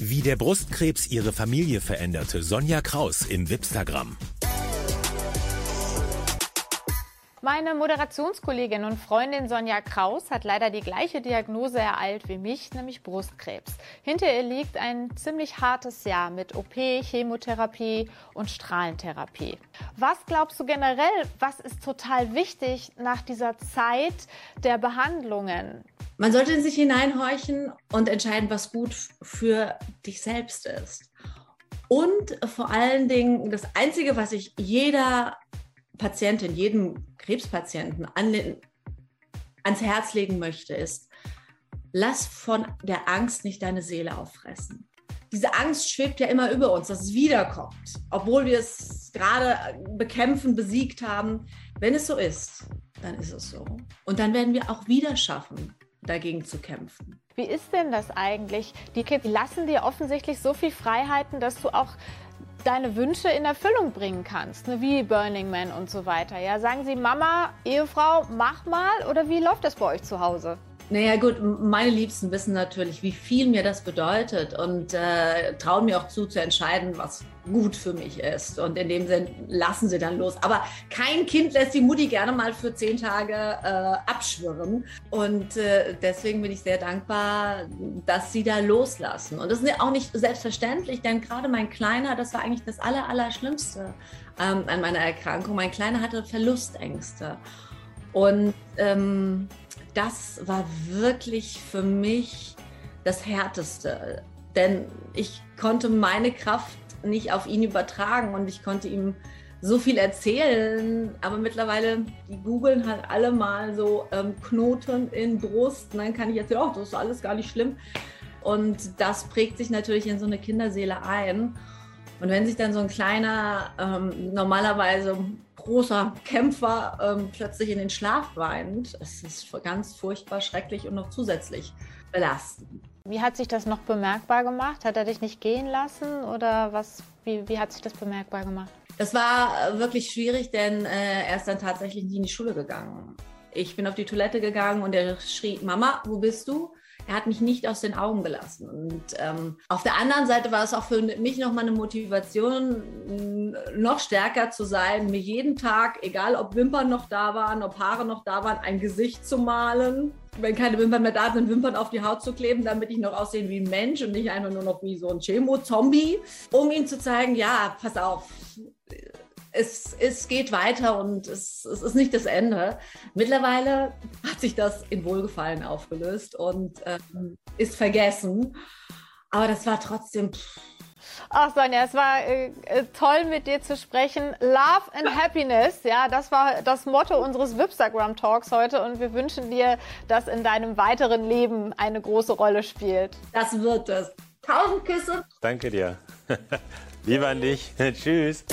Wie der Brustkrebs ihre Familie veränderte, Sonja Kraus im Wipstagram. Meine Moderationskollegin und Freundin Sonja Kraus hat leider die gleiche Diagnose ereilt wie mich, nämlich Brustkrebs. Hinter ihr liegt ein ziemlich hartes Jahr mit OP, Chemotherapie und Strahlentherapie. Was glaubst du generell, was ist total wichtig nach dieser Zeit der Behandlungen? Man sollte in sich hineinhorchen und entscheiden, was gut für dich selbst ist. Und vor allen Dingen, das Einzige, was ich jeder Patientin, jedem Krebspatienten ans Herz legen möchte, ist, lass von der Angst nicht deine Seele auffressen. Diese Angst schwebt ja immer über uns, dass es wiederkommt, obwohl wir es gerade bekämpfen, besiegt haben. Wenn es so ist, dann ist es so. Und dann werden wir auch wieder schaffen, dagegen zu kämpfen. Wie ist denn das eigentlich? Die Kids lassen dir offensichtlich so viel Freiheiten, dass du auch deine Wünsche in Erfüllung bringen kannst, ne? wie Burning Man und so weiter. Ja, sagen Sie, Mama, Ehefrau, mach mal oder wie läuft das bei euch zu Hause? Naja gut, meine Liebsten wissen natürlich, wie viel mir das bedeutet und äh, trauen mir auch zu, zu entscheiden, was gut für mich ist. Und in dem Sinn lassen sie dann los. Aber kein Kind lässt die Mutti gerne mal für zehn Tage äh, abschwirren. Und äh, deswegen bin ich sehr dankbar, dass sie da loslassen. Und das ist auch nicht selbstverständlich, denn gerade mein Kleiner, das war eigentlich das Aller, Allerschlimmste ähm, an meiner Erkrankung. Mein Kleiner hatte Verlustängste. Und ähm, das war wirklich für mich das Härteste. Denn ich konnte meine Kraft nicht auf ihn übertragen und ich konnte ihm so viel erzählen, aber mittlerweile, die googeln halt alle mal so ähm, Knoten in Brust. Und dann kann ich erzählen, oh, das ist alles gar nicht schlimm. Und das prägt sich natürlich in so eine Kinderseele ein. Und wenn sich dann so ein kleiner, ähm, normalerweise großer Kämpfer ähm, plötzlich in den Schlaf weint, es ist ganz furchtbar schrecklich und noch zusätzlich belastend. Wie hat sich das noch bemerkbar gemacht? Hat er dich nicht gehen lassen oder was? Wie, wie hat sich das bemerkbar gemacht? Das war wirklich schwierig, denn äh, er ist dann tatsächlich nicht in die Schule gegangen. Ich bin auf die Toilette gegangen und er schrie, Mama, wo bist du? Er hat mich nicht aus den Augen gelassen. Und ähm, auf der anderen Seite war es auch für mich nochmal eine Motivation, noch stärker zu sein, mir jeden Tag, egal ob Wimpern noch da waren, ob Haare noch da waren, ein Gesicht zu malen. Wenn keine Wimpern mehr da sind, Wimpern auf die Haut zu kleben, damit ich noch aussehe wie ein Mensch und nicht einfach nur noch wie so ein Chemo-Zombie, um ihm zu zeigen, ja, pass auf, es, es geht weiter und es, es ist nicht das Ende. Mittlerweile hat sich das in Wohlgefallen aufgelöst und ähm, ist vergessen. Aber das war trotzdem. Ach Sonja, es war äh, äh, toll mit dir zu sprechen. Love and Happiness, ja, das war das Motto unseres Wipstagram Talks heute und wir wünschen dir, dass in deinem weiteren Leben eine große Rolle spielt. Das wird es. Tausend Küsse. Danke dir. Liebe an dich. Tschüss.